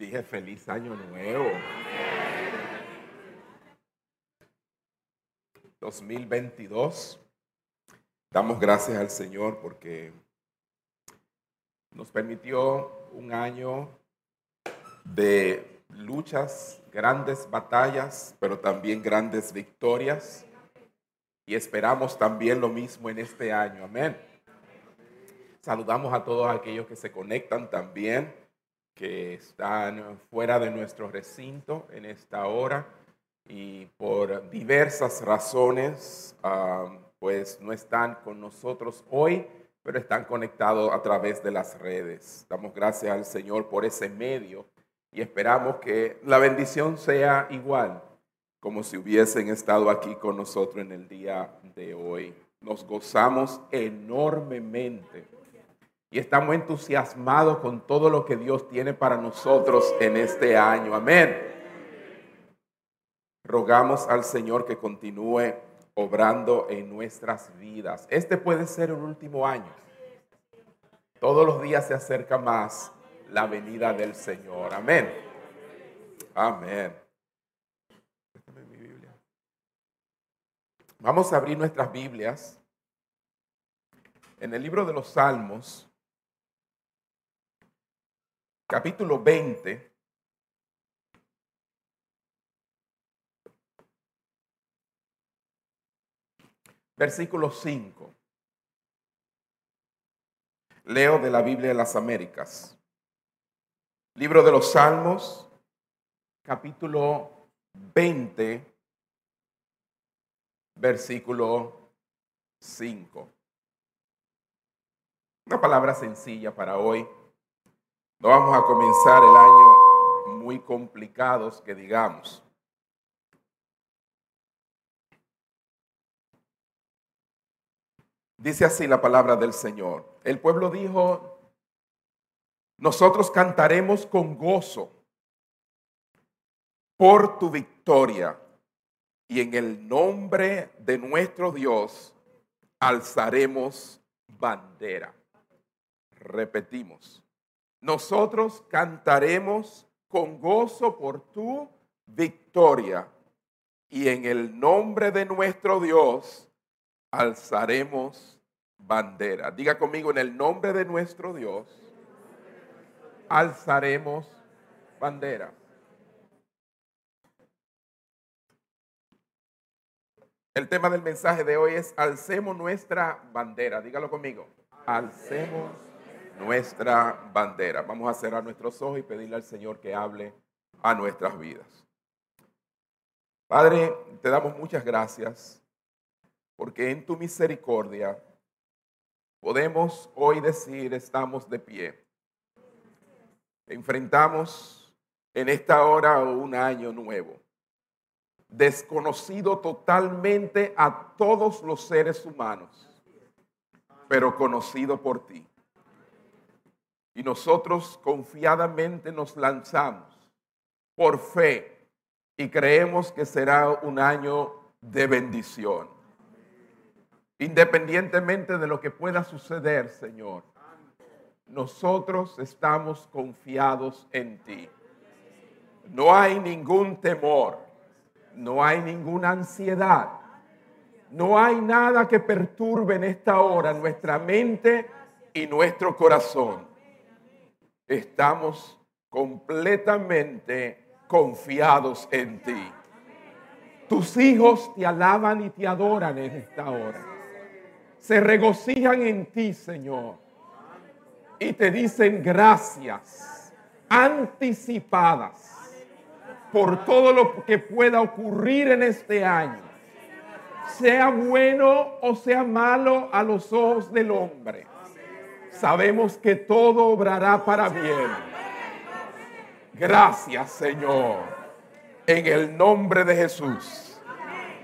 Dije feliz año nuevo. 2022. Damos gracias al Señor porque nos permitió un año de luchas, grandes batallas, pero también grandes victorias. Y esperamos también lo mismo en este año. Amén. Saludamos a todos aquellos que se conectan también, que están fuera de nuestro recinto en esta hora y por diversas razones, ah, pues no están con nosotros hoy, pero están conectados a través de las redes. Damos gracias al Señor por ese medio y esperamos que la bendición sea igual como si hubiesen estado aquí con nosotros en el día de hoy. Nos gozamos enormemente y estamos entusiasmados con todo lo que Dios tiene para nosotros en este año. Amén rogamos al Señor que continúe obrando en nuestras vidas. Este puede ser un último año. Todos los días se acerca más la venida del Señor. Amén. Amén. Vamos a abrir nuestras Biblias en el libro de los Salmos, capítulo 20. versículo 5. Leo de la Biblia de las Américas. Libro de los Salmos, capítulo 20, versículo 5. Una palabra sencilla para hoy. No vamos a comenzar el año muy complicados que digamos. Dice así la palabra del Señor. El pueblo dijo, nosotros cantaremos con gozo por tu victoria y en el nombre de nuestro Dios alzaremos bandera. Repetimos, nosotros cantaremos con gozo por tu victoria y en el nombre de nuestro Dios alzaremos bandera. Diga conmigo, en el nombre de nuestro Dios, alzaremos bandera. El tema del mensaje de hoy es alcemos nuestra bandera. Dígalo conmigo. Alcemos nuestra bandera. Vamos a cerrar nuestros ojos y pedirle al Señor que hable a nuestras vidas. Padre, te damos muchas gracias porque en tu misericordia podemos hoy decir estamos de pie. Enfrentamos en esta hora un año nuevo, desconocido totalmente a todos los seres humanos, pero conocido por ti. Y nosotros confiadamente nos lanzamos por fe y creemos que será un año de bendición Independientemente de lo que pueda suceder, Señor, nosotros estamos confiados en ti. No hay ningún temor, no hay ninguna ansiedad, no hay nada que perturbe en esta hora nuestra mente y nuestro corazón. Estamos completamente confiados en ti. Tus hijos te alaban y te adoran en esta hora se regocijan en ti, Señor. Y te dicen gracias anticipadas por todo lo que pueda ocurrir en este año. Sea bueno o sea malo a los ojos del hombre. Sabemos que todo obrará para bien. Gracias, Señor. En el nombre de Jesús.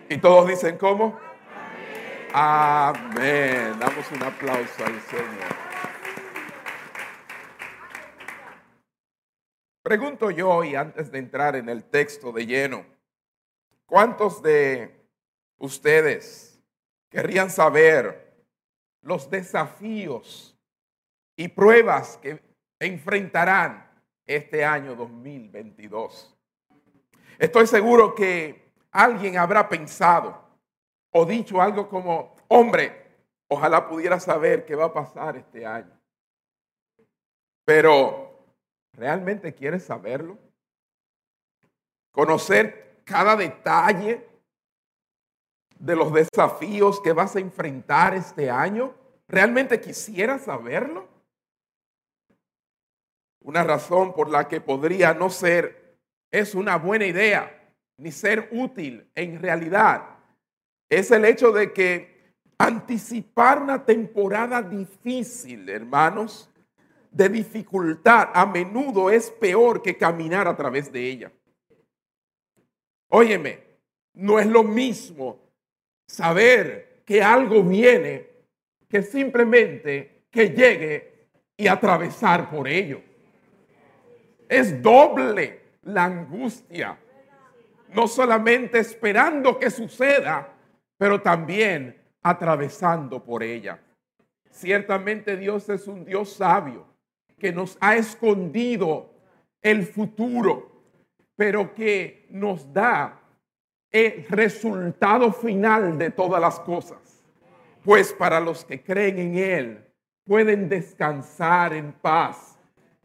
Y todos dicen, ¿cómo? Amén. Damos un aplauso al Señor. Pregunto yo, y antes de entrar en el texto de lleno, ¿cuántos de ustedes querrían saber los desafíos y pruebas que enfrentarán este año 2022. Estoy seguro que alguien habrá pensado o dicho algo como, hombre, ojalá pudiera saber qué va a pasar este año. Pero, ¿realmente quieres saberlo? Conocer cada detalle de los desafíos que vas a enfrentar este año. ¿Realmente quisieras saberlo? Una razón por la que podría no ser es una buena idea ni ser útil en realidad es el hecho de que anticipar una temporada difícil, hermanos, de dificultad, a menudo es peor que caminar a través de ella. Óyeme, no es lo mismo saber que algo viene que simplemente que llegue y atravesar por ello. Es doble la angustia. No solamente esperando que suceda, pero también atravesando por ella. Ciertamente Dios es un Dios sabio que nos ha escondido el futuro, pero que nos da el resultado final de todas las cosas. Pues para los que creen en Él, pueden descansar en paz,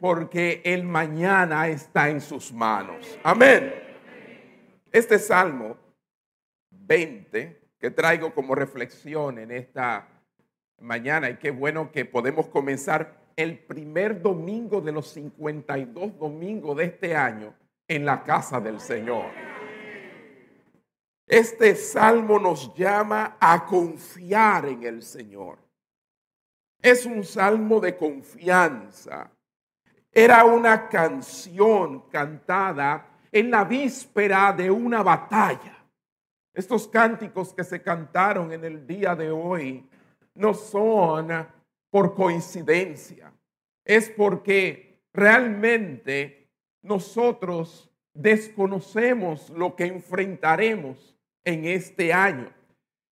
porque el mañana está en sus manos. Amén. Este Salmo 20 que traigo como reflexión en esta mañana, y qué bueno que podemos comenzar el primer domingo de los 52 domingos de este año en la casa del Señor. Este salmo nos llama a confiar en el Señor. Es un salmo de confianza. Era una canción cantada en la víspera de una batalla. Estos cánticos que se cantaron en el día de hoy no son por coincidencia, es porque realmente nosotros desconocemos lo que enfrentaremos en este año.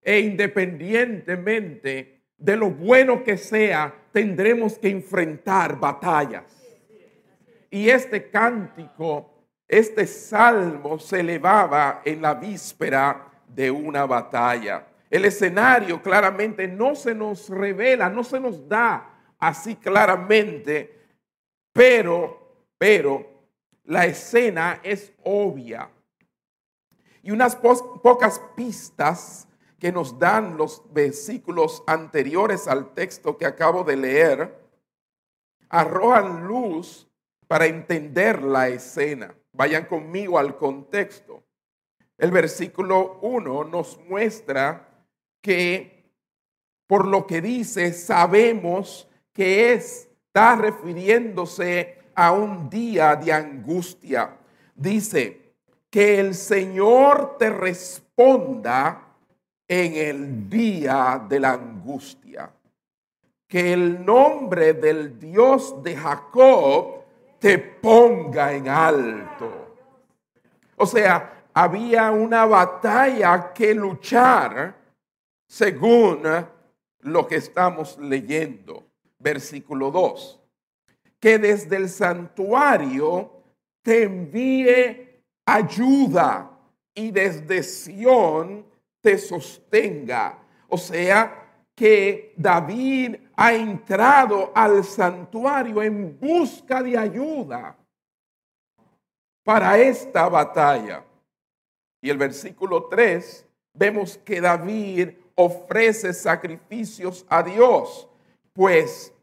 E independientemente de lo bueno que sea, tendremos que enfrentar batallas. Y este cántico, este salmo se elevaba en la víspera de una batalla. El escenario claramente no se nos revela, no se nos da así claramente, pero, pero la escena es obvia. Y unas pocas pistas que nos dan los versículos anteriores al texto que acabo de leer, arrojan luz para entender la escena. Vayan conmigo al contexto. El versículo 1 nos muestra que por lo que dice, sabemos que está refiriéndose a un día de angustia. Dice, que el Señor te responda en el día de la angustia. Que el nombre del Dios de Jacob te ponga en alto. O sea, había una batalla que luchar según lo que estamos leyendo. Versículo 2. Que desde el santuario te envíe ayuda y desde Sión te sostenga. O sea, que David ha entrado al santuario en busca de ayuda para esta batalla. Y el versículo 3, vemos que David ofrece sacrificios a Dios, pues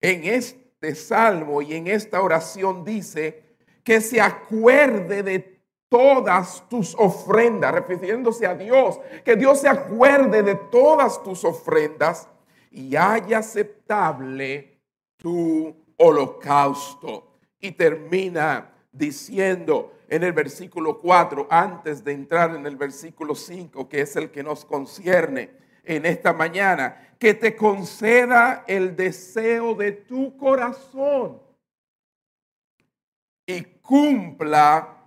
en este salmo y en esta oración dice que se acuerde de todas tus ofrendas, refiriéndose a Dios, que Dios se acuerde de todas tus ofrendas y haya aceptable tu holocausto. Y termina diciendo, en el versículo 4, antes de entrar en el versículo 5, que es el que nos concierne en esta mañana, que te conceda el deseo de tu corazón y cumpla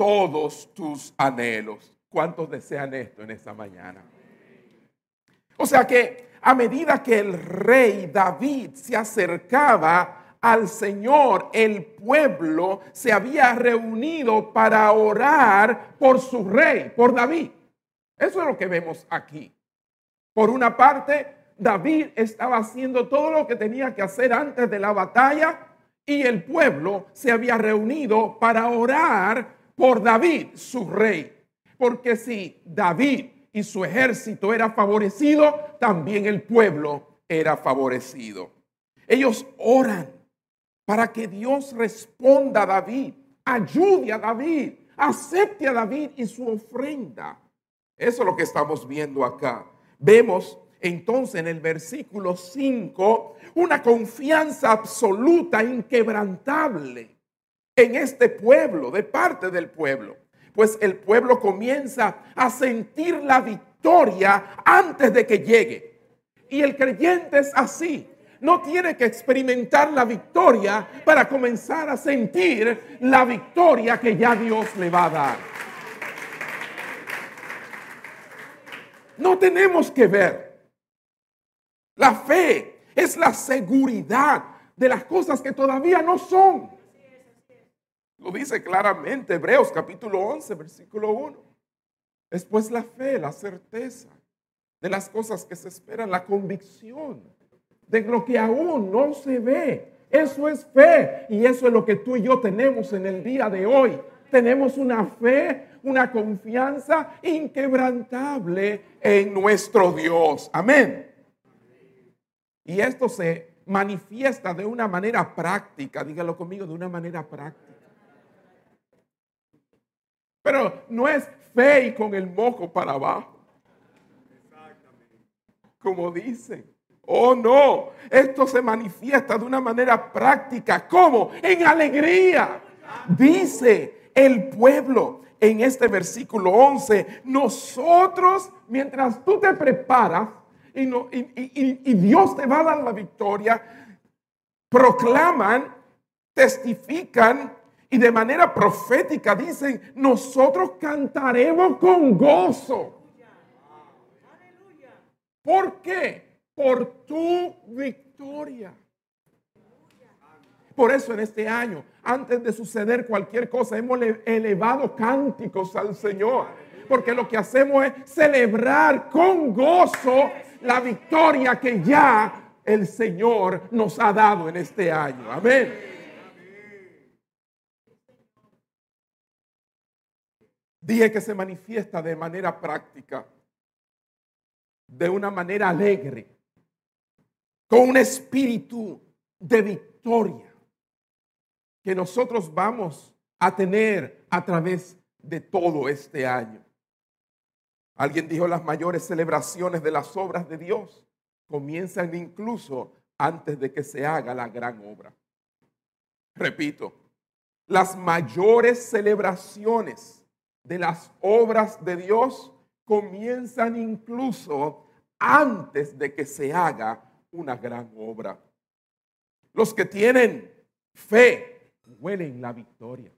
todos tus anhelos. ¿Cuántos desean esto en esta mañana? O sea que a medida que el rey David se acercaba al Señor, el pueblo se había reunido para orar por su rey, por David. Eso es lo que vemos aquí. Por una parte, David estaba haciendo todo lo que tenía que hacer antes de la batalla y el pueblo se había reunido para orar por David, su rey. Porque si David y su ejército era favorecido, también el pueblo era favorecido. Ellos oran para que Dios responda a David, ayude a David, acepte a David y su ofrenda. Eso es lo que estamos viendo acá. Vemos entonces en el versículo 5 una confianza absoluta, inquebrantable en este pueblo, de parte del pueblo. Pues el pueblo comienza a sentir la victoria antes de que llegue. Y el creyente es así no tiene que experimentar la victoria para comenzar a sentir la victoria que ya Dios le va a dar. No tenemos que ver. La fe es la seguridad de las cosas que todavía no son. Lo dice claramente Hebreos capítulo 11, versículo 1. Después la fe, la certeza de las cosas que se esperan, la convicción de lo que aún no se ve. Eso es fe y eso es lo que tú y yo tenemos en el día de hoy. Tenemos una fe, una confianza inquebrantable en nuestro Dios. Amén. Y esto se manifiesta de una manera práctica, dígalo conmigo, de una manera práctica. Pero no es fe y con el moco para abajo. Como dicen. Oh no, esto se manifiesta de una manera práctica. ¿Cómo? En alegría. Dice el pueblo en este versículo 11, nosotros, mientras tú te preparas y, y Dios te va a dar la victoria, proclaman, testifican y de manera profética dicen, nosotros cantaremos con gozo. ¿Por qué? por tu victoria. Por eso en este año, antes de suceder cualquier cosa, hemos elevado cánticos al Señor. Porque lo que hacemos es celebrar con gozo la victoria que ya el Señor nos ha dado en este año. Amén. Dije que se manifiesta de manera práctica, de una manera alegre con un espíritu de victoria que nosotros vamos a tener a través de todo este año. Alguien dijo las mayores celebraciones de las obras de Dios comienzan incluso antes de que se haga la gran obra. Repito, las mayores celebraciones de las obras de Dios comienzan incluso antes de que se haga una gran obra. Los que tienen fe huelen la victoria.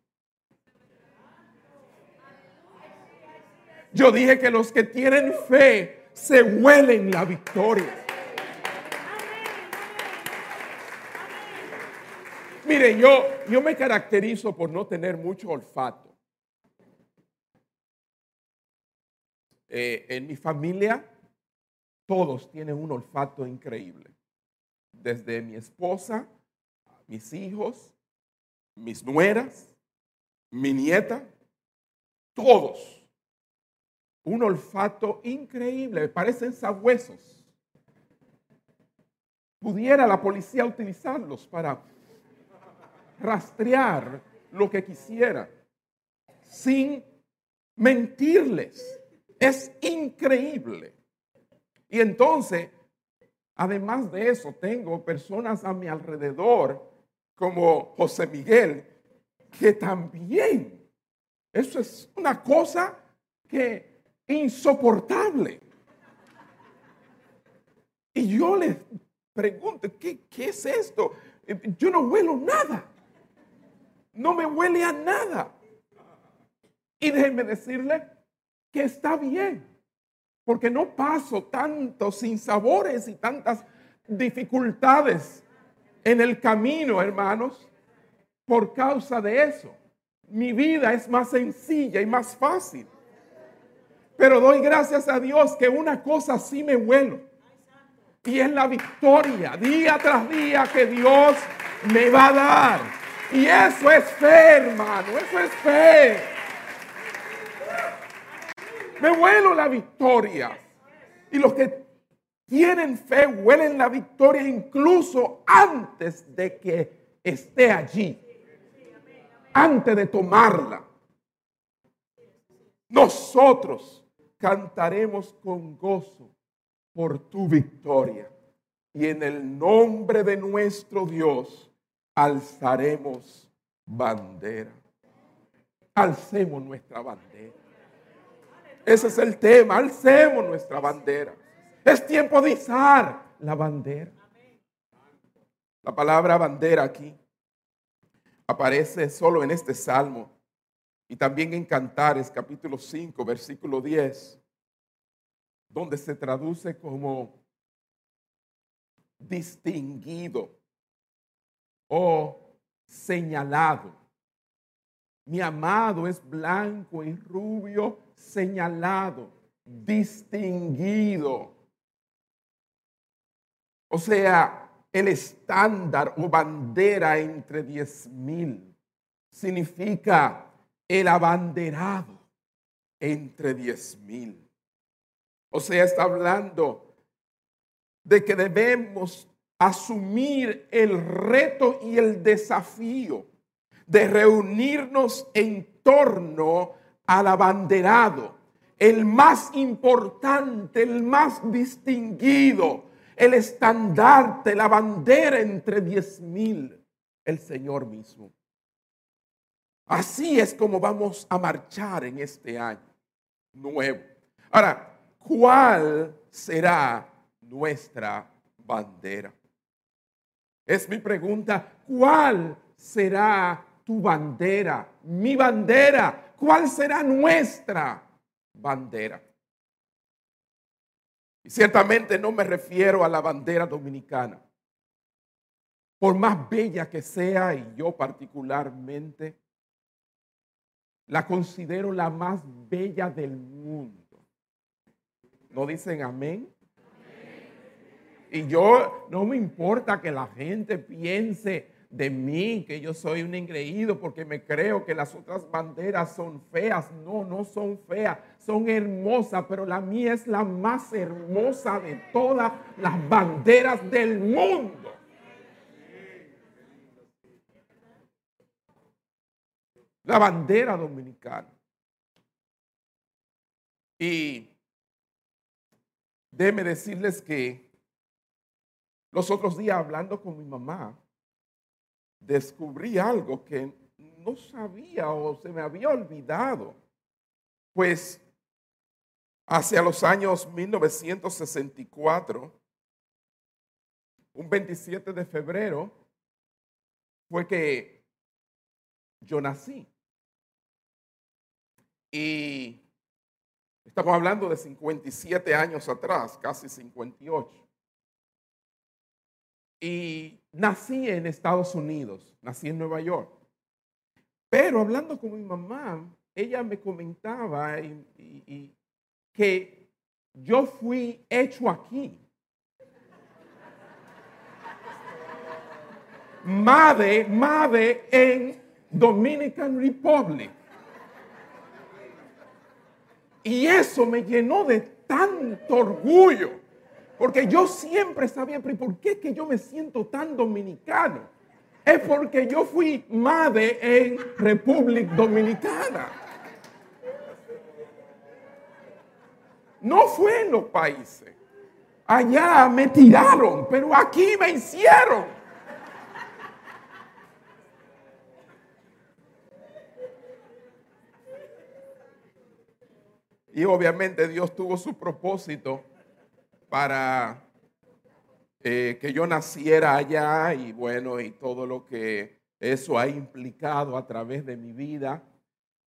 Yo dije que los que tienen fe se huelen la victoria. Mire, yo, yo me caracterizo por no tener mucho olfato. Eh, en mi familia todos tienen un olfato increíble. Desde mi esposa, mis hijos, mis nueras, mi nieta, todos. Un olfato increíble, parecen sabuesos. Pudiera la policía utilizarlos para rastrear lo que quisiera sin mentirles. Es increíble. Y entonces, además de eso, tengo personas a mi alrededor, como José Miguel, que también, eso es una cosa que insoportable. Y yo les pregunto, ¿qué, ¿qué es esto? Yo no huelo nada. No me huele a nada. Y déjenme decirle que está bien porque no paso tantos sinsabores y tantas dificultades en el camino, hermanos, por causa de eso. Mi vida es más sencilla y más fácil. Pero doy gracias a Dios que una cosa sí me vuelo. Y es la victoria día tras día que Dios me va a dar. Y eso es fe, hermano. Eso es fe. Me vuelo la victoria. Y los que tienen fe huelen la victoria incluso antes de que esté allí. Antes de tomarla. Nosotros cantaremos con gozo por tu victoria. Y en el nombre de nuestro Dios alzaremos bandera. Alcemos nuestra bandera. Ese es el tema, alcemos nuestra bandera. Es tiempo de izar la bandera. La palabra bandera aquí aparece solo en este salmo y también en Cantares capítulo 5, versículo 10, donde se traduce como distinguido o señalado. Mi amado es blanco y rubio, señalado, distinguido. O sea, el estándar o bandera entre diez mil significa el abanderado entre diez mil. O sea, está hablando de que debemos asumir el reto y el desafío de reunirnos en torno al abanderado, el más importante, el más distinguido, el estandarte, la bandera entre diez mil, el Señor mismo. Así es como vamos a marchar en este año nuevo. Ahora, ¿cuál será nuestra bandera? Es mi pregunta, ¿cuál será tu bandera? Mi bandera. ¿Cuál será nuestra bandera? Y ciertamente no me refiero a la bandera dominicana. Por más bella que sea, y yo particularmente, la considero la más bella del mundo. ¿No dicen amén? Y yo no me importa que la gente piense de mí que yo soy un engreído porque me creo que las otras banderas son feas. No, no son feas, son hermosas, pero la mía es la más hermosa de todas las banderas del mundo. La bandera dominicana. Y déme decirles que los otros días hablando con mi mamá, descubrí algo que no sabía o se me había olvidado. Pues hacia los años 1964, un 27 de febrero, fue que yo nací. Y estamos hablando de 57 años atrás, casi 58. Y nací en Estados Unidos, nací en Nueva York. Pero hablando con mi mamá, ella me comentaba que yo fui hecho aquí. Madre, madre en Dominican Republic. Y eso me llenó de tanto orgullo. Porque yo siempre sabía, pero ¿por qué que yo me siento tan dominicano? Es porque yo fui madre en República Dominicana. No fue en los países. Allá me tiraron, pero aquí me hicieron. Y obviamente Dios tuvo su propósito para eh, que yo naciera allá y bueno, y todo lo que eso ha implicado a través de mi vida.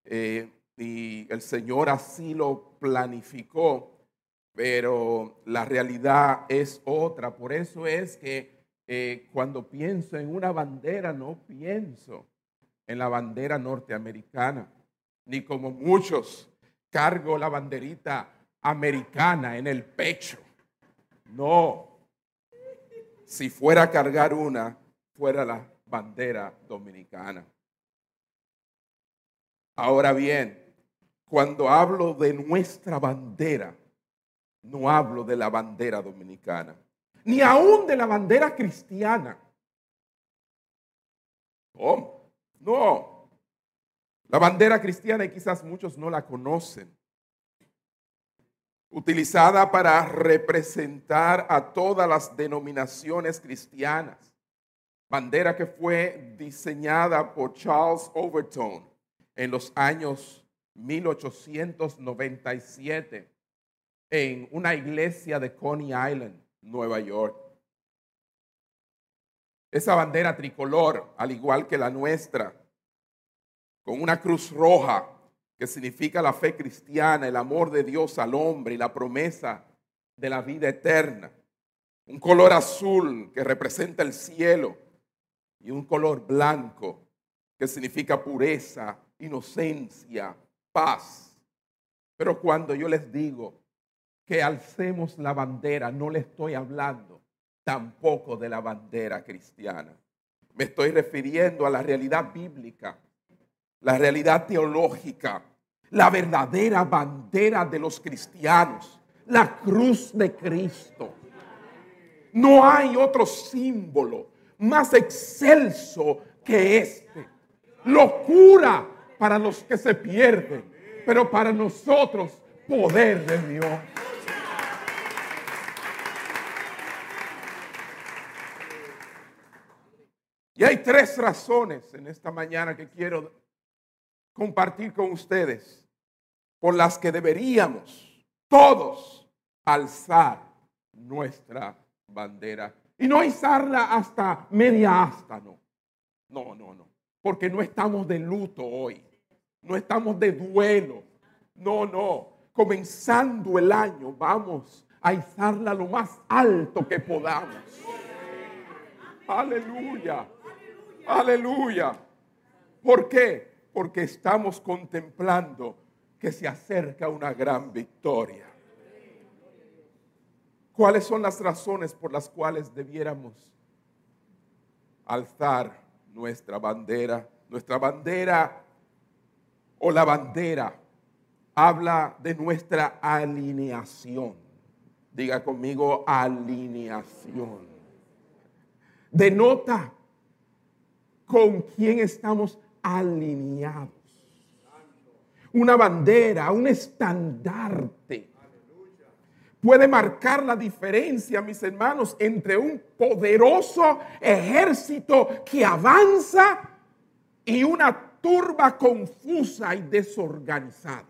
Eh, y el Señor así lo planificó, pero la realidad es otra. Por eso es que eh, cuando pienso en una bandera, no pienso en la bandera norteamericana, ni como muchos cargo la banderita americana en el pecho. No, si fuera a cargar una, fuera la bandera dominicana. Ahora bien, cuando hablo de nuestra bandera, no hablo de la bandera dominicana, ni aún de la bandera cristiana. Oh, no. La bandera cristiana, y quizás muchos no la conocen, utilizada para representar a todas las denominaciones cristianas. Bandera que fue diseñada por Charles Overton en los años 1897 en una iglesia de Coney Island, Nueva York. Esa bandera tricolor, al igual que la nuestra, con una cruz roja que significa la fe cristiana, el amor de Dios al hombre y la promesa de la vida eterna. Un color azul que representa el cielo y un color blanco que significa pureza, inocencia, paz. Pero cuando yo les digo que alcemos la bandera, no le estoy hablando tampoco de la bandera cristiana. Me estoy refiriendo a la realidad bíblica la realidad teológica, la verdadera bandera de los cristianos, la cruz de Cristo. No hay otro símbolo más excelso que este. Locura para los que se pierden, pero para nosotros poder de Dios. Y hay tres razones en esta mañana que quiero compartir con ustedes por las que deberíamos todos alzar nuestra bandera. Y no izarla hasta media asta, no. No, no, no. Porque no estamos de luto hoy. No estamos de duelo. No, no. Comenzando el año, vamos a izarla lo más alto que podamos. Aleluya. Aleluya. ¿Por qué? Porque estamos contemplando que se acerca una gran victoria. ¿Cuáles son las razones por las cuales debiéramos alzar nuestra bandera? Nuestra bandera o la bandera habla de nuestra alineación. Diga conmigo alineación. Denota con quién estamos alineados. Una bandera, un estandarte. Puede marcar la diferencia, mis hermanos, entre un poderoso ejército que avanza y una turba confusa y desorganizada.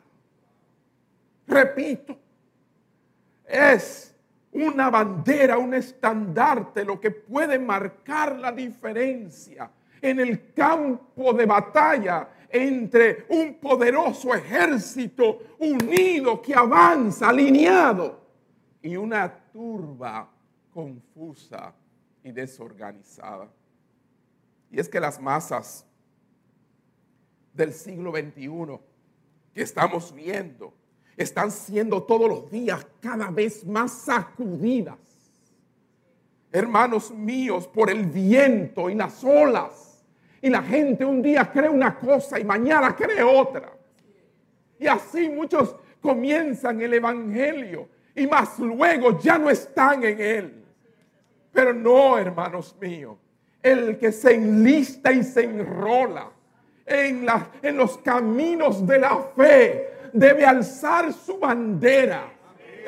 Repito, es una bandera, un estandarte lo que puede marcar la diferencia en el campo de batalla entre un poderoso ejército unido que avanza, alineado, y una turba confusa y desorganizada. Y es que las masas del siglo XXI que estamos viendo están siendo todos los días cada vez más sacudidas. Hermanos míos, por el viento y las olas y la gente un día cree una cosa y mañana cree otra. Y así muchos comienzan el Evangelio y más luego ya no están en él. Pero no, hermanos míos, el que se enlista y se enrola en, la, en los caminos de la fe debe alzar su bandera,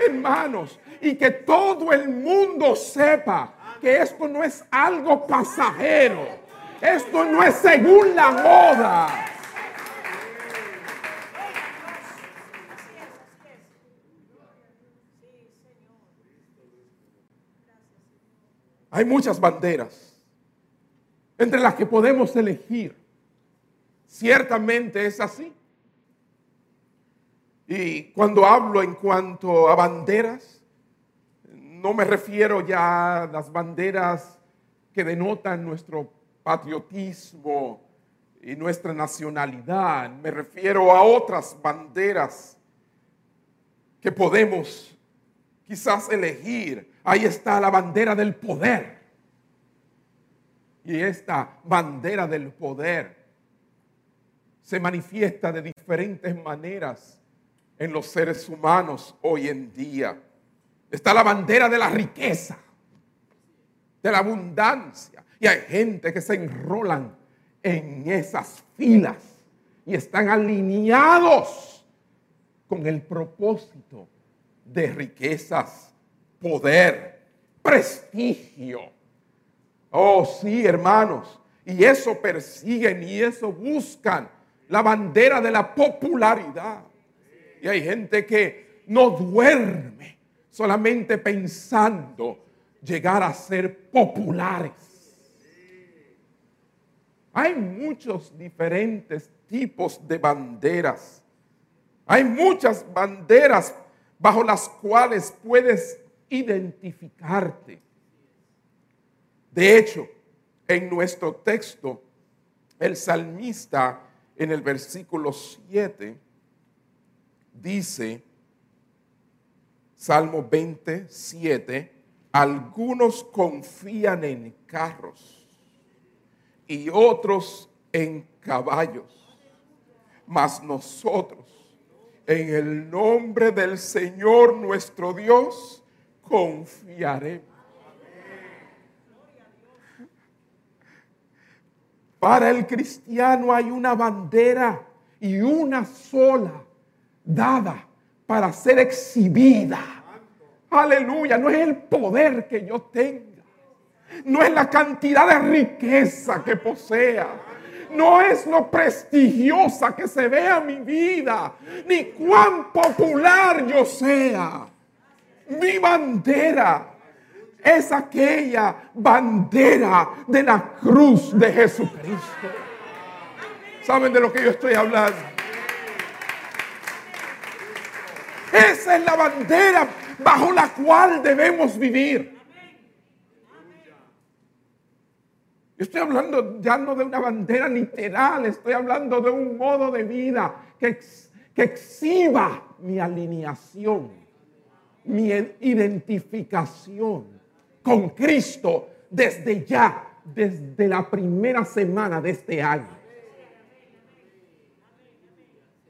hermanos, y que todo el mundo sepa que esto no es algo pasajero esto no es según la moda. Hay muchas banderas entre las que podemos elegir. Ciertamente es así. Y cuando hablo en cuanto a banderas, no me refiero ya a las banderas que denotan nuestro patriotismo y nuestra nacionalidad. Me refiero a otras banderas que podemos quizás elegir. Ahí está la bandera del poder. Y esta bandera del poder se manifiesta de diferentes maneras en los seres humanos hoy en día. Está la bandera de la riqueza, de la abundancia. Y hay gente que se enrolan en esas filas y están alineados con el propósito de riquezas, poder, prestigio. Oh, sí, hermanos. Y eso persiguen y eso buscan. La bandera de la popularidad. Y hay gente que no duerme solamente pensando llegar a ser populares. Hay muchos diferentes tipos de banderas. Hay muchas banderas bajo las cuales puedes identificarte. De hecho, en nuestro texto, el salmista en el versículo 7 dice, Salmo 27, algunos confían en carros y otros en caballos, mas nosotros en el nombre del Señor nuestro Dios confiaremos. Para el cristiano hay una bandera y una sola dada para ser exhibida. Aleluya, no es el poder que yo tenga, no es la cantidad de riqueza que posea, no es lo prestigiosa que se vea mi vida, ni cuán popular yo sea. Mi bandera es aquella bandera de la cruz de Jesucristo. ¿Saben de lo que yo estoy hablando? Esa es la bandera bajo la cual debemos vivir. estoy hablando ya no de una bandera literal, estoy hablando de un modo de vida que, que exhiba mi alineación, mi identificación con Cristo desde ya, desde la primera semana de este año.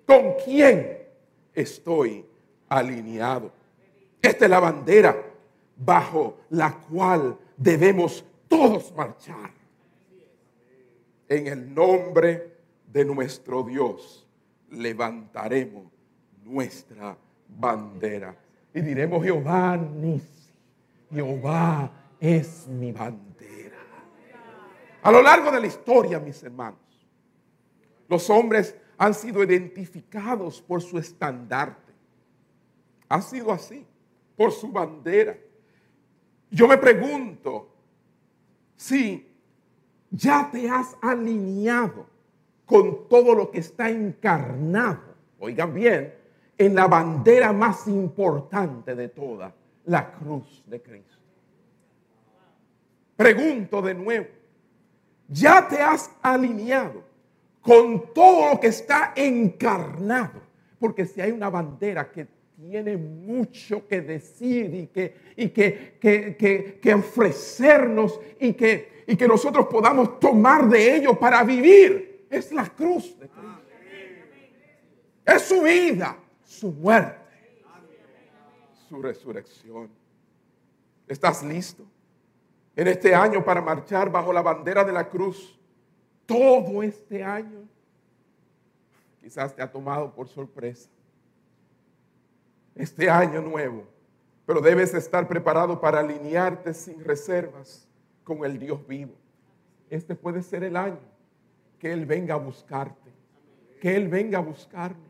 ¿Con quién estoy alineado? Esta es la bandera bajo la cual debemos todos marchar. En el nombre de nuestro Dios levantaremos nuestra bandera y diremos Jehová Jehová es mi bandera. A lo largo de la historia, mis hermanos, los hombres han sido identificados por su estandarte. Ha sido así, por su bandera. Yo me pregunto si ya te has alineado con todo lo que está encarnado, oigan bien, en la bandera más importante de todas, la cruz de Cristo. Pregunto de nuevo, ¿ya te has alineado con todo lo que está encarnado? Porque si hay una bandera que tiene mucho que decir y que, y que, que, que, ofrecernos y que, y que nosotros podamos tomar de ello para vivir, es la cruz de Cristo. Es su vida, su muerte su resurrección. ¿Estás listo en este año para marchar bajo la bandera de la cruz? Todo este año quizás te ha tomado por sorpresa. Este año nuevo, pero debes estar preparado para alinearte sin reservas con el Dios vivo. Este puede ser el año que Él venga a buscarte, que Él venga a buscarnos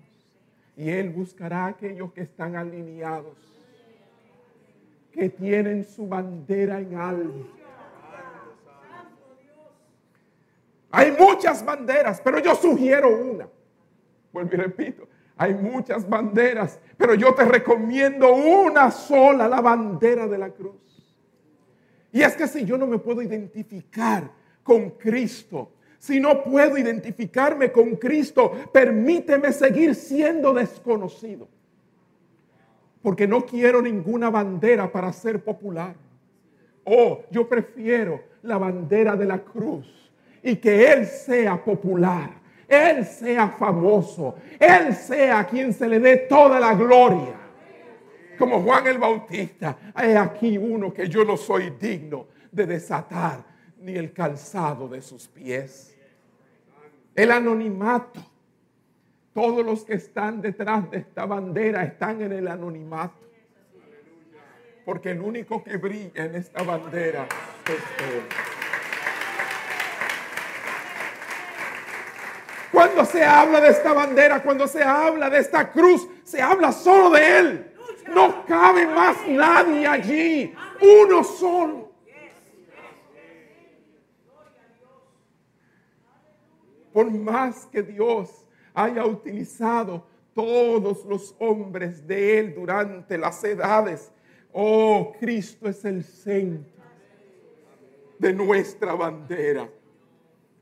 y Él buscará a aquellos que están alineados que tienen su bandera en alto. Hay muchas banderas, pero yo sugiero una. Vuelvo y repito, hay muchas banderas, pero yo te recomiendo una sola, la bandera de la cruz. Y es que si yo no me puedo identificar con Cristo, si no puedo identificarme con Cristo, permíteme seguir siendo desconocido. Porque no quiero ninguna bandera para ser popular. Oh, yo prefiero la bandera de la cruz y que Él sea popular, Él sea famoso, Él sea quien se le dé toda la gloria. Como Juan el Bautista, hay aquí uno que yo no soy digno de desatar ni el calzado de sus pies. El anonimato. Todos los que están detrás de esta bandera están en el anonimato. Porque el único que brilla en esta bandera es Él. Cuando se habla de esta bandera, cuando se habla de esta cruz, se habla solo de Él. No cabe más nadie allí. Uno solo. Por más que Dios haya utilizado todos los hombres de Él durante las edades, oh, Cristo es el centro de nuestra bandera.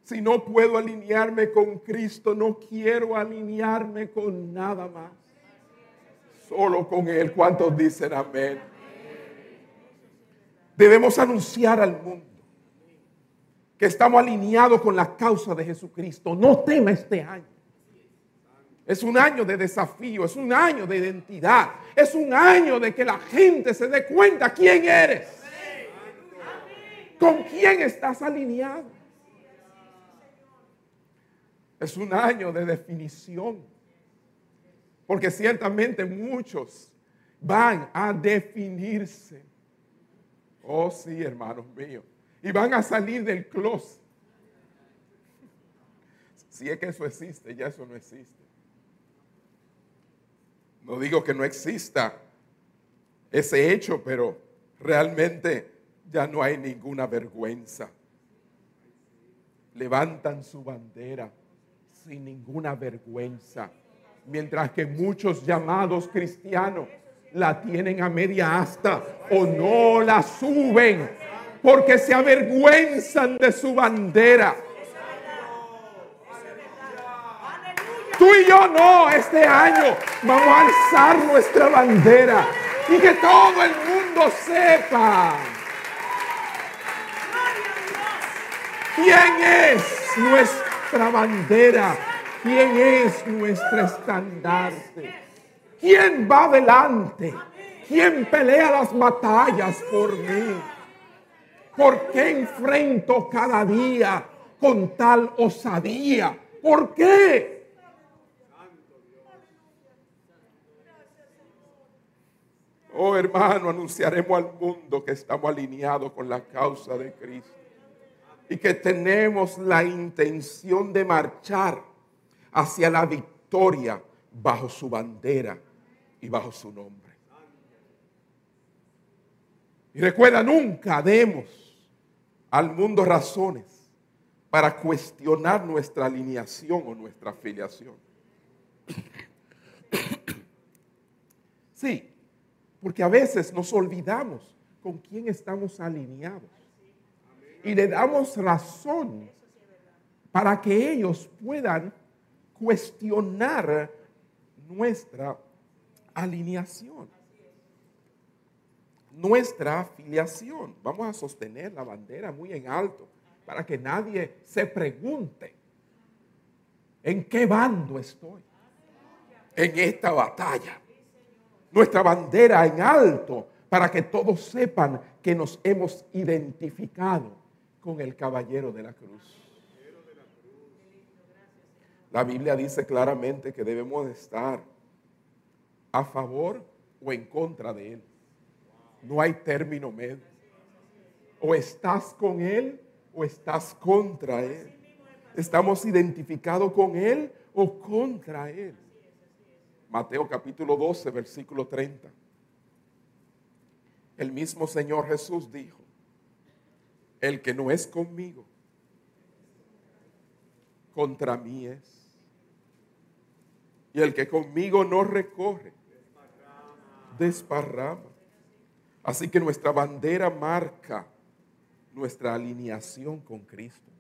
Si no puedo alinearme con Cristo, no quiero alinearme con nada más. Solo con Él. ¿Cuántos dicen amén? Debemos anunciar al mundo que estamos alineados con la causa de Jesucristo. No tema este año. Es un año de desafío, es un año de identidad, es un año de que la gente se dé cuenta quién eres, con quién estás alineado. Es un año de definición. Porque ciertamente muchos van a definirse. Oh sí, hermanos míos. Y van a salir del closet. Si es que eso existe, ya eso no existe. No digo que no exista ese hecho, pero realmente ya no hay ninguna vergüenza. Levantan su bandera sin ninguna vergüenza. Mientras que muchos llamados cristianos la tienen a media asta o no la suben porque se avergüenzan de su bandera. Tú y yo no, este año vamos a alzar nuestra bandera y que todo el mundo sepa quién es nuestro nuestra bandera? ¿Quién es nuestro estandarte? ¿Quién va adelante? ¿Quién pelea las batallas por mí? ¿Por qué enfrento cada día con tal osadía? ¿Por qué? Oh hermano, anunciaremos al mundo que estamos alineados con la causa de Cristo y que tenemos la intención de marchar hacia la victoria bajo su bandera y bajo su nombre. Y recuerda, nunca demos al mundo razones para cuestionar nuestra alineación o nuestra afiliación. Sí, porque a veces nos olvidamos con quién estamos alineados y le damos razón para que ellos puedan cuestionar nuestra alineación, nuestra afiliación. Vamos a sostener la bandera muy en alto para que nadie se pregunte en qué bando estoy en esta batalla. Nuestra bandera en alto para que todos sepan que nos hemos identificado con el caballero de la cruz. La Biblia dice claramente que debemos estar a favor o en contra de él. No hay término medio. O estás con él o estás contra él. Estamos identificados con él o contra él. Mateo capítulo 12, versículo 30. El mismo Señor Jesús dijo, el que no es conmigo, contra mí es. Y el que conmigo no recorre, desparrama. Así que nuestra bandera marca nuestra alineación con Cristo.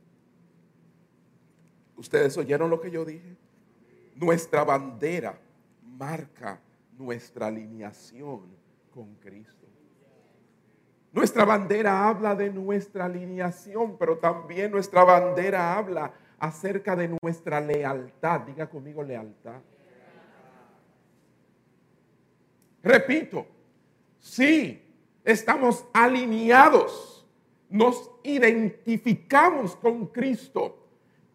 ¿Ustedes oyeron lo que yo dije? Nuestra bandera marca nuestra alineación con Cristo. Nuestra bandera habla de nuestra alineación, pero también nuestra bandera habla acerca de nuestra lealtad. Diga conmigo lealtad. Repito, sí, estamos alineados, nos identificamos con Cristo,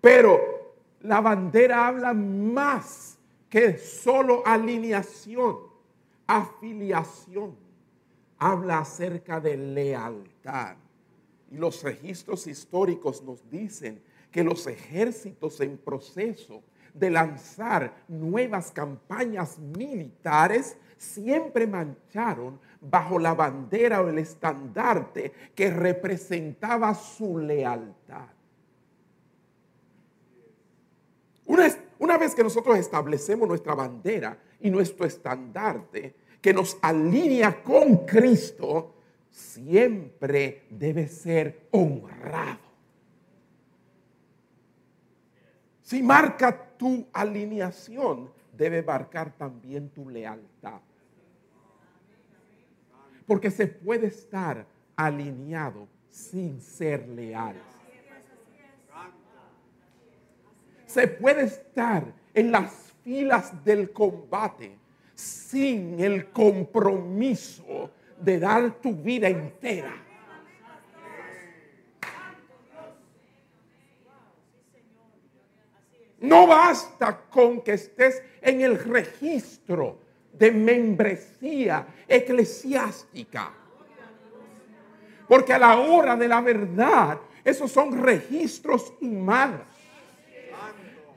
pero la bandera habla más que solo alineación, afiliación. Habla acerca de lealtad. Y los registros históricos nos dicen que los ejércitos en proceso de lanzar nuevas campañas militares siempre mancharon bajo la bandera o el estandarte que representaba su lealtad. Una, vez que nosotros establecemos nuestra bandera y nuestro estandarte que nos alinea con Cristo, siempre debe ser honrado. Si marca tu alineación, debe marcar también tu lealtad. Porque se puede estar alineado sin ser leal. Se puede estar en las filas del combate sin el compromiso de dar tu vida entera. No basta con que estés en el registro de membresía eclesiástica. Porque a la hora de la verdad, esos son registros humanos.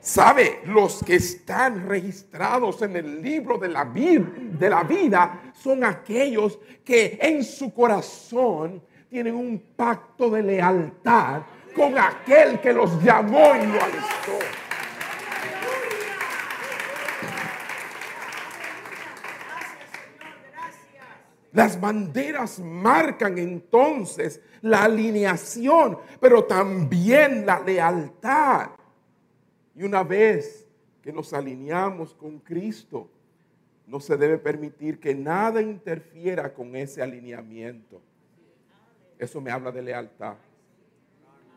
¿Sabe? Los que están registrados en el libro de la, de la vida son aquellos que en su corazón tienen un pacto de lealtad con aquel que los llamó y lo alistó. Las banderas marcan entonces la alineación, pero también la lealtad. Y una vez que nos alineamos con Cristo, no se debe permitir que nada interfiera con ese alineamiento. Eso me habla de lealtad.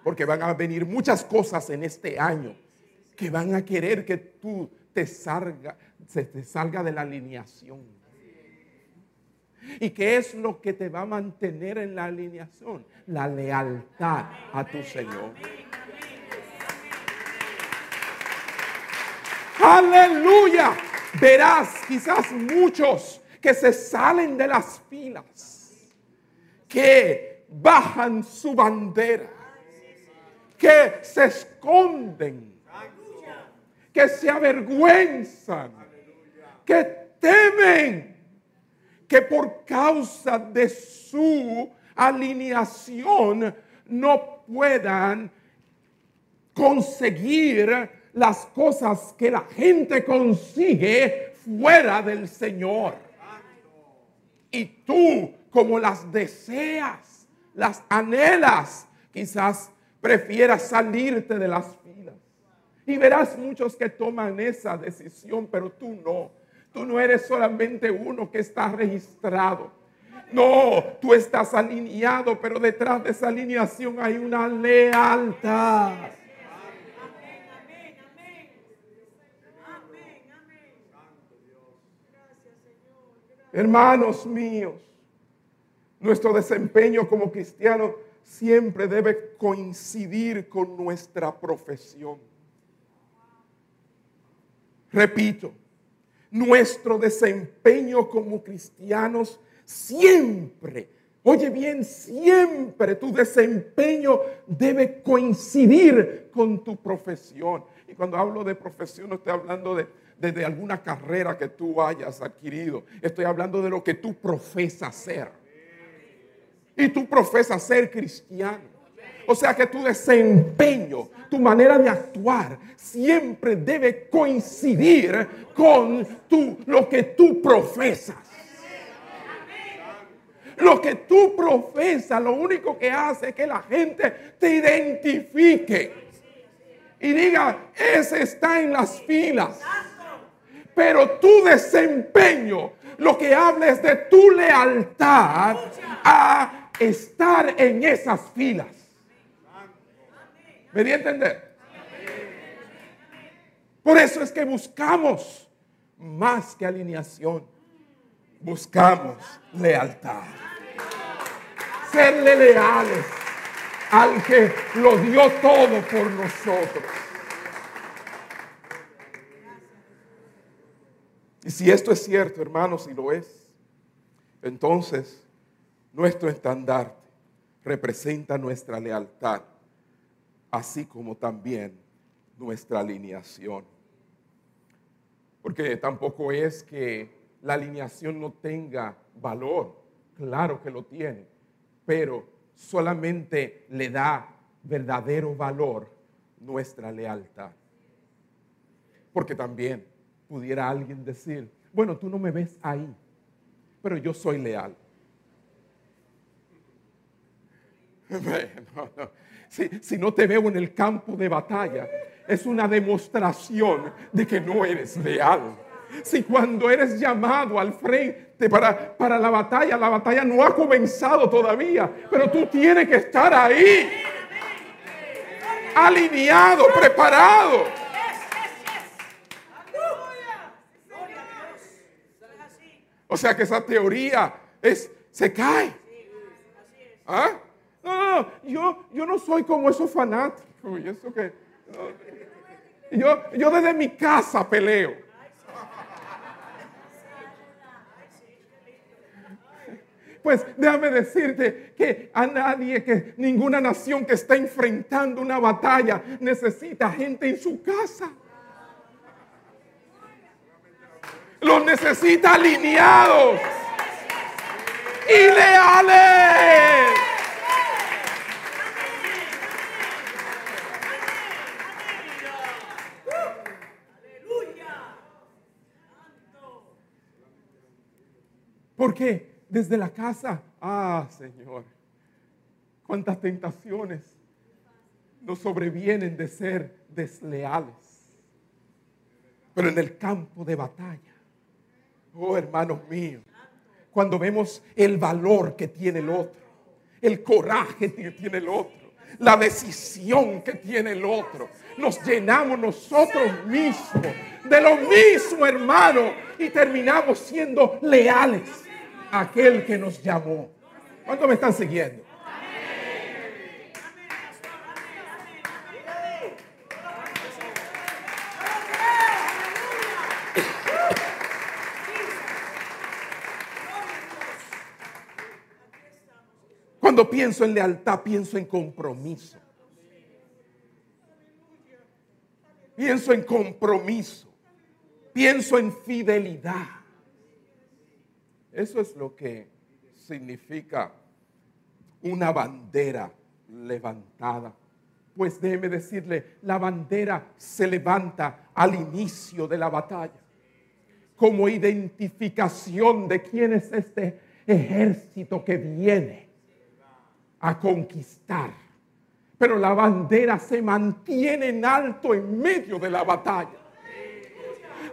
Porque van a venir muchas cosas en este año que van a querer que tú te salga, se te salga de la alineación. ¿Y qué es lo que te va a mantener en la alineación? La lealtad a tu Señor. Aleluya. Verás quizás muchos que se salen de las filas, que bajan su bandera, que se esconden, que se avergüenzan, que temen que por causa de su alineación no puedan conseguir las cosas que la gente consigue fuera del Señor. Y tú, como las deseas, las anhelas, quizás prefieras salirte de las filas. Y verás muchos que toman esa decisión, pero tú no. Tú no eres solamente uno que está registrado. No, tú estás alineado, pero detrás de esa alineación hay una lealtad. Hermanos míos, nuestro desempeño como cristiano siempre debe coincidir con nuestra profesión. Repito, nuestro desempeño como cristianos siempre, oye bien, siempre tu desempeño debe coincidir con tu profesión. Y cuando hablo de profesión no estoy hablando de, de, alguna carrera que tú hayas adquirido, estoy hablando de lo que tú profesas ser. Y tú profesas ser cristiano. O sea que tu desempeño, tu manera de actuar, siempre debe coincidir con tu, lo que tú profesas. Lo que tú profesas, lo único que hace es que la gente te identifique y diga, ese está en las filas. Pero tu desempeño, lo que habla es de tu lealtad a estar en esas filas. ¿Me di a entender? Por eso es que buscamos más que alineación. Buscamos lealtad. Serle leales al que lo dio todo por nosotros. Y si esto es cierto, hermanos, y lo es, entonces nuestro estandarte representa nuestra lealtad, así como también nuestra alineación. Porque tampoco es que la alineación no tenga valor, claro que lo tiene, pero solamente le da verdadero valor nuestra lealtad. Porque también pudiera alguien decir, bueno, tú no me ves ahí, pero yo soy leal. Si, si, no te veo en el campo de batalla, es una demostración de que no eres leal. Si cuando eres llamado al frente para, para la batalla, la batalla no ha comenzado todavía, pero tú tienes que estar ahí, alineado, preparado. O sea que esa teoría es, se cae. ¿Ah? No, no, yo, yo no soy como esos fanáticos. yo, yo desde mi casa peleo. Pues déjame decirte que a nadie, que ninguna nación que está enfrentando una batalla necesita gente en su casa. Los necesita alineados y leales. ¿Por qué? desde la casa. Ah, Señor, cuántas tentaciones nos sobrevienen de ser desleales. Pero en el campo de batalla, oh hermanos míos, cuando vemos el valor que tiene el otro, el coraje que tiene el otro, la decisión que tiene el otro, nos llenamos nosotros mismos de lo mismo, hermano, y terminamos siendo leales aquel que nos llamó. ¿Cuántos me están siguiendo? Cuando pienso en lealtad, pienso en compromiso. Pienso en compromiso. Pienso en fidelidad. Eso es lo que significa una bandera levantada. Pues déjeme decirle, la bandera se levanta al inicio de la batalla como identificación de quién es este ejército que viene a conquistar. Pero la bandera se mantiene en alto en medio de la batalla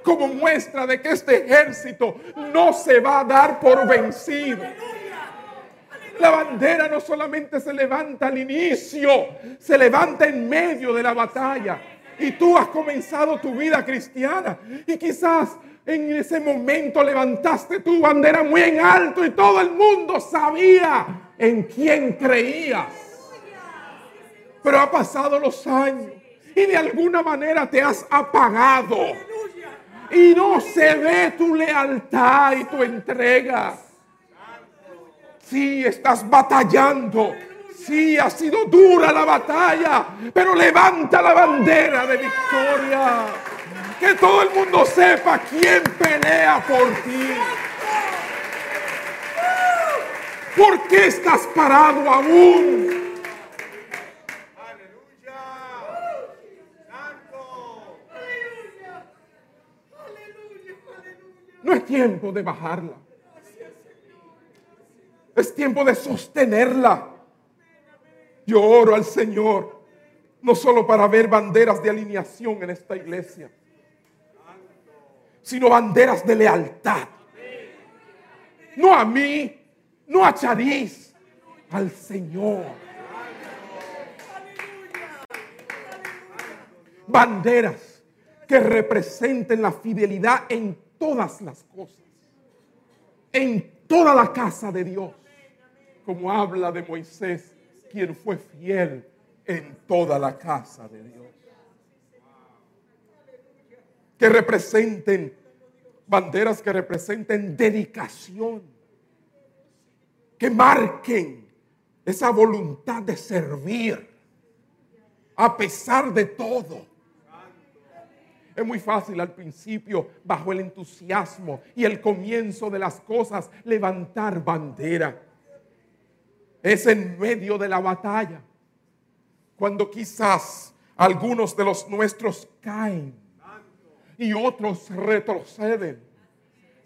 como muestra de que este ejército no se va a dar por vencido. La bandera no solamente se levanta al inicio, se levanta en medio de la batalla. Y tú has comenzado tu vida cristiana y quizás en ese momento levantaste tu bandera muy en alto y todo el mundo sabía en quién creías. Pero ha pasado los años y de alguna manera te has apagado y no se ve tu lealtad y tu entrega. Si estás batallando, si ha sido dura la batalla, pero levanta la bandera de victoria. Que todo el mundo sepa quién pelea por ti. ¿Por qué estás parado aún? No es tiempo de bajarla. Es tiempo de sostenerla. Yo oro al Señor, no solo para ver banderas de alineación en esta iglesia, sino banderas de lealtad. No a mí, no a Chariz, al Señor. Banderas que representen la fidelidad en todas las cosas, en toda la casa de Dios, como habla de Moisés, quien fue fiel en toda la casa de Dios. Que representen banderas que representen dedicación, que marquen esa voluntad de servir a pesar de todo. Es muy fácil al principio, bajo el entusiasmo y el comienzo de las cosas, levantar bandera. Es en medio de la batalla, cuando quizás algunos de los nuestros caen y otros retroceden,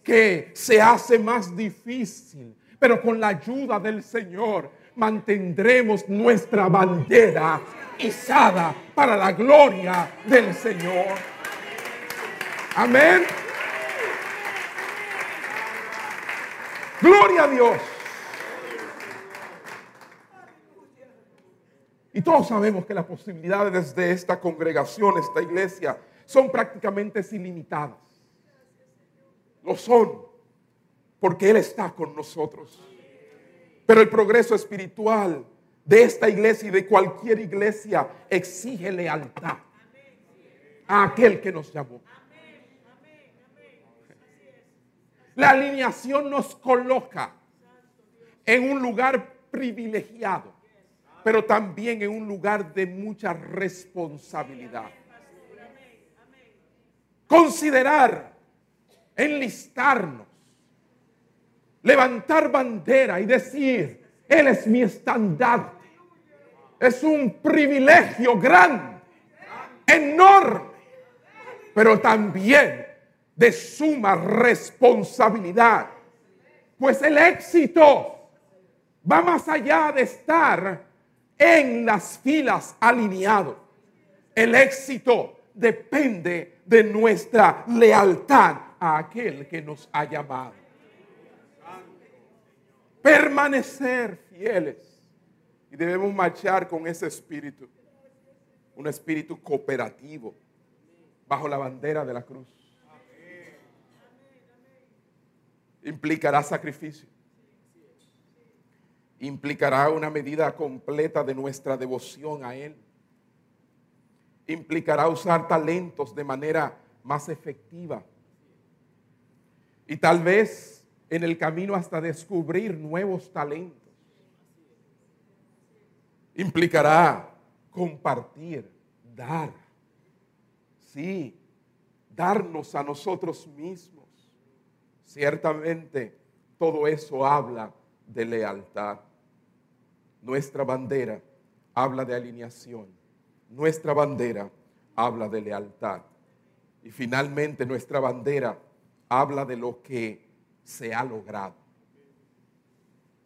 que se hace más difícil, pero con la ayuda del Señor mantendremos nuestra bandera izada para la gloria del Señor. Amén. Gloria a Dios. Y todos sabemos que las posibilidades de esta congregación, esta iglesia, son prácticamente ilimitadas. Lo son, porque Él está con nosotros. Pero el progreso espiritual de esta iglesia y de cualquier iglesia exige lealtad a aquel que nos llamó. La alineación nos coloca en un lugar privilegiado, pero también en un lugar de mucha responsabilidad. Considerar, enlistarnos, levantar bandera y decir, Él es mi estandarte. Es un privilegio grande, enorme, pero también de suma responsabilidad. Pues el éxito va más allá de estar en las filas alineado. El éxito depende de nuestra lealtad a aquel que nos ha llamado. Permanecer fieles. Y debemos marchar con ese espíritu. Un espíritu cooperativo bajo la bandera de la cruz. implicará sacrificio. Implicará una medida completa de nuestra devoción a Él. Implicará usar talentos de manera más efectiva. Y tal vez en el camino hasta descubrir nuevos talentos. Implicará compartir, dar. Sí, darnos a nosotros mismos Ciertamente todo eso habla de lealtad. Nuestra bandera habla de alineación. Nuestra bandera habla de lealtad. Y finalmente nuestra bandera habla de lo que se ha logrado.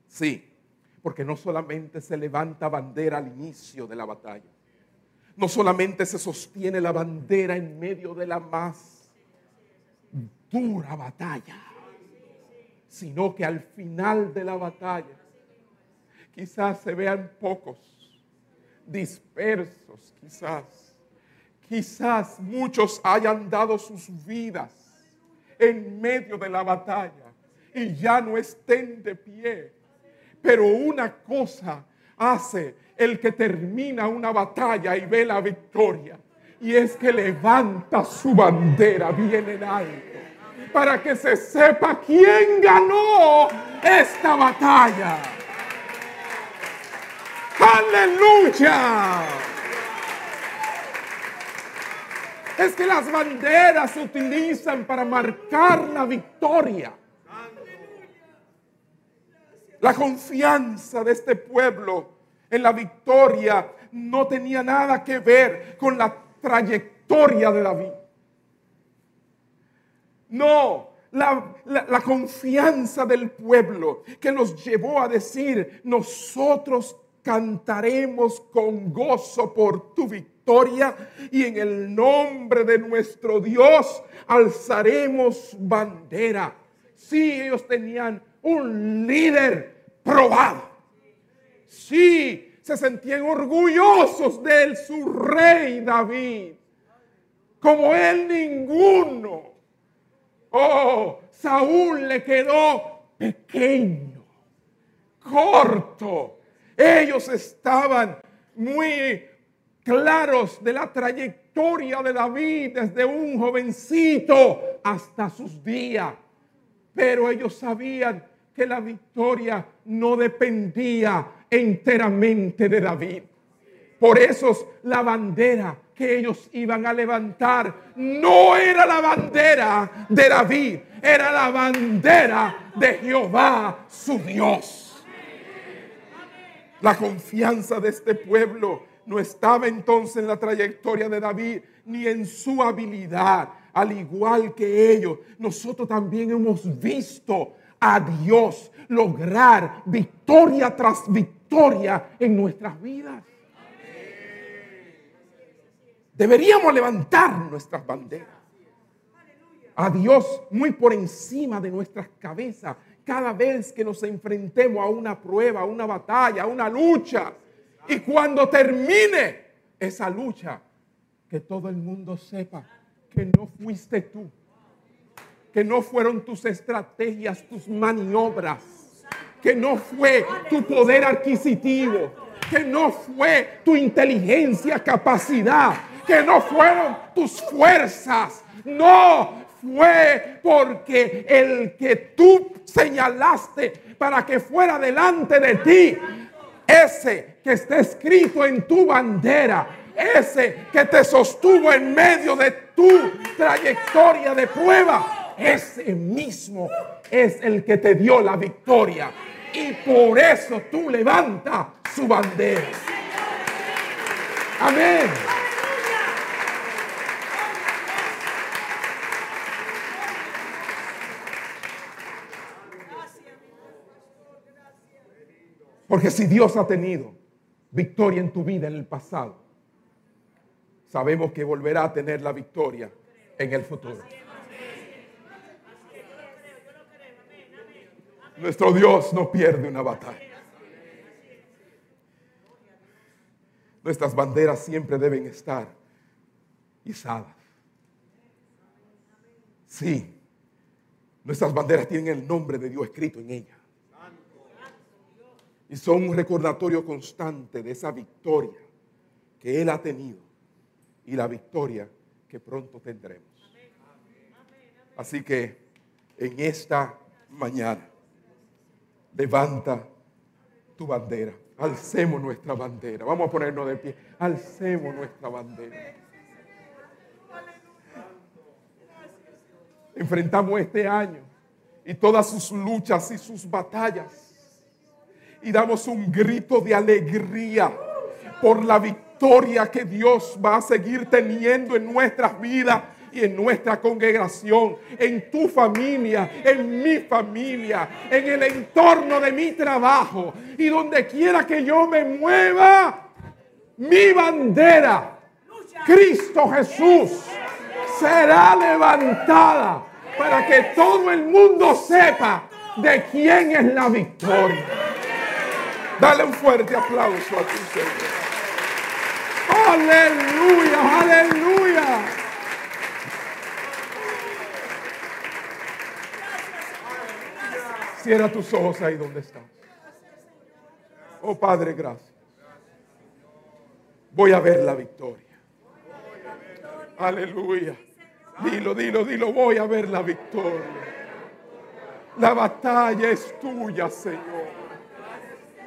Sí, porque no solamente se levanta bandera al inicio de la batalla, no solamente se sostiene la bandera en medio de la más dura batalla, sino que al final de la batalla quizás se vean pocos, dispersos quizás. Quizás muchos hayan dado sus vidas en medio de la batalla y ya no estén de pie. Pero una cosa hace el que termina una batalla y ve la victoria. Y es que levanta su bandera bien en alto para que se sepa quién ganó esta batalla. Aleluya. Es que las banderas se utilizan para marcar la victoria. La confianza de este pueblo en la victoria no tenía nada que ver con la trayectoria de David. No, la, confianza del pueblo que los llevó a decir, nosotros cantaremos con gozo por tu victoria y en el nombre de nuestro Dios alzaremos bandera. Sí, ellos tenían un líder probado. Sí, se sentían orgullosos de su rey David. Como él ninguno. Oh, Saúl le quedó pequeño, corto. Ellos estaban muy claros de la trayectoria de David desde un jovencito hasta sus días. Pero ellos sabían que la victoria no dependía enteramente de David. Por eso la bandera que ellos iban a levantar no era la bandera de David, era la bandera de Jehová, su Dios. La confianza de este pueblo no estaba entonces en la trayectoria de David ni en su habilidad. Al igual que ellos, nosotros también hemos visto a Dios lograr victoria tras victoria en nuestras vidas. Deberíamos levantar nuestras banderas. A Dios muy por encima de nuestras cabezas cada vez que nos enfrentemos a una prueba, a una batalla, a una lucha. Y cuando termine esa lucha, que todo el mundo sepa que no fuiste tú, que no fueron tus estrategias, tus maniobras, que no fue tu poder adquisitivo, que no fue tu inteligencia, capacidad, que no fueron tus fuerzas, no fue porque el que tú señalaste para que fuera delante de ti, ese que está escrito en tu bandera, ese que te sostuvo en medio de tu trayectoria de prueba, ese mismo es el que te dio la victoria. Y por eso tú levantas su bandera. Amén. Porque si Dios ha tenido victoria en tu vida en el pasado, sabemos que volverá a tener la victoria en el futuro. Nuestro Dios no pierde una batalla. Nuestras banderas siempre deben estar izadas. Sí, nuestras banderas tienen el nombre de Dios escrito en ellas. Y son un recordatorio constante de esa victoria que Él ha tenido y la victoria que pronto tendremos. Así que en esta mañana, levanta tu bandera. Alcemos nuestra bandera. Vamos a ponernos de pie. Alcemos nuestra bandera. Enfrentamos este año y todas sus luchas y sus batallas y damos un grito de alegría por la victoria que Dios va a seguir teniendo en nuestras vidas y en nuestra congregación, en tu familia, en mi familia, en el entorno de mi trabajo y donde quiera que yo me mueva, mi bandera, Cristo Jesús, será levantada para que todo el mundo sepa de quién es la victoria. Dale un fuerte aplauso a tu Señor. Aleluya, aleluya. Cierra tus ojos ahí donde estás. Oh Padre, gracias. Voy a ver la victoria. Aleluya. Dilo, dilo, dilo. Voy a ver la victoria. La batalla es tuya, Señor.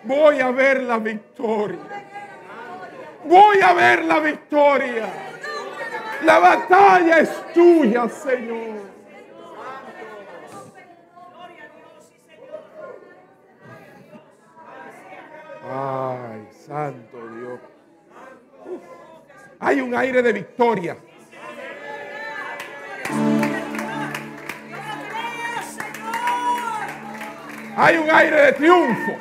Voy a ver la victoria. Voy a ver la victoria. La batalla es tuya, Señor. Ay, santo Dios. Hay un aire de victoria. Hay un aire de triunfo.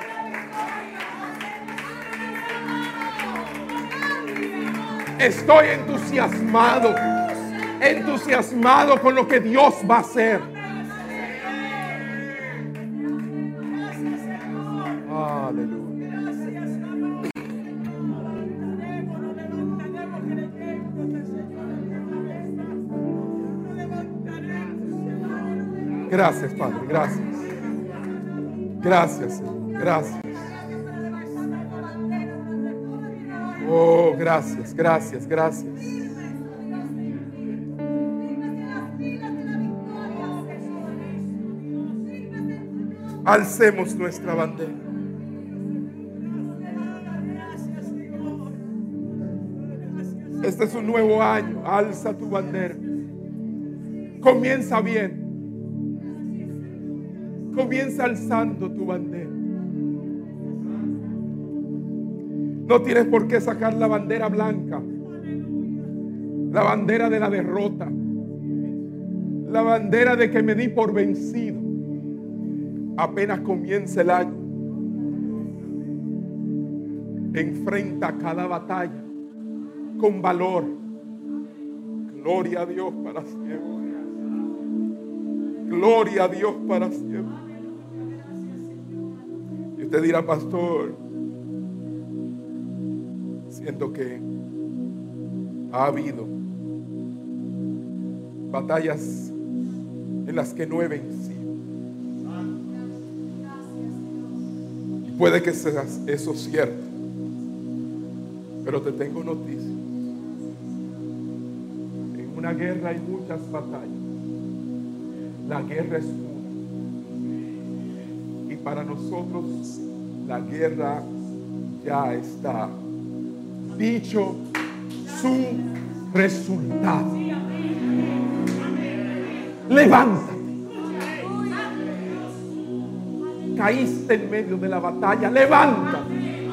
Estoy entusiasmado, entusiasmado con lo que Dios va a hacer. Aleluya. Gracias, Padre, gracias. Gracias, Señor, gracias. Oh, gracias, gracias, gracias. Alcemos nuestra bandera. Este es un nuevo año. Alza tu bandera. Comienza bien. Comienza alzando tu bandera. No tienes por qué sacar la bandera blanca. La bandera de la derrota. La bandera de que me di por vencido. Apenas comienza el año. Enfrenta cada batalla con valor. Gloria a Dios para siempre. Gloria a Dios para siempre. Y usted dirá, pastor, siento que ha habido batallas en las que no he vencido. Puede que sea eso cierto. Pero te tengo noticia. En una guerra hay muchas batallas. La guerra es una. Y para nosotros la guerra ya está. Dicho su resultado. Levántate. Caíste en medio de la batalla. Levántate.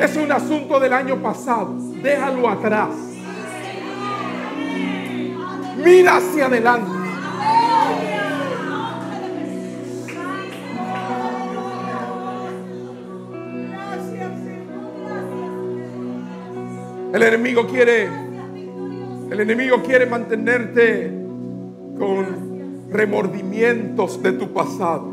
Es un asunto del año pasado. Déjalo atrás. Mira hacia adelante. El enemigo quiere, el enemigo quiere mantenerte con remordimientos de tu pasado.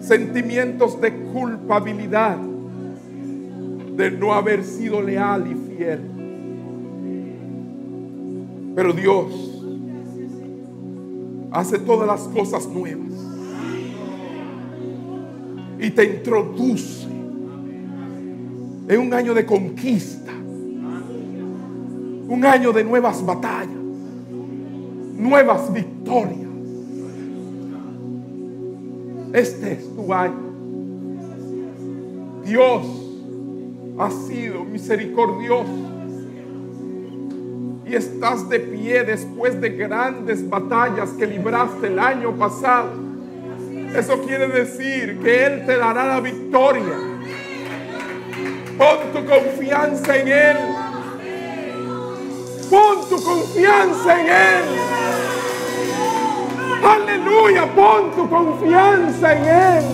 Sentimientos de culpabilidad de no haber sido leal y fiel. Pero Dios hace todas las cosas nuevas y te introduce en un año de conquista, un año de nuevas batallas, nuevas victorias. Este es tu año. Dios ha sido misericordioso y estás de pie después de grandes batallas que libraste el año pasado. Eso quiere decir que Él te dará la victoria. Pon tu confianza en Él. Pon tu confianza en Él. Aleluya, pon tu confianza en Él.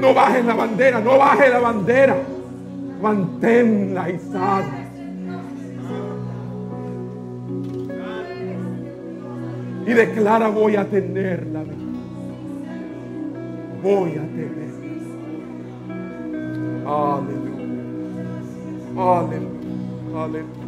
No bajes la bandera, no bajes la bandera. Manténla izada. Y declara voy a tener la vida. Voy a tener. Aleluya. Aleluya. Aleluya.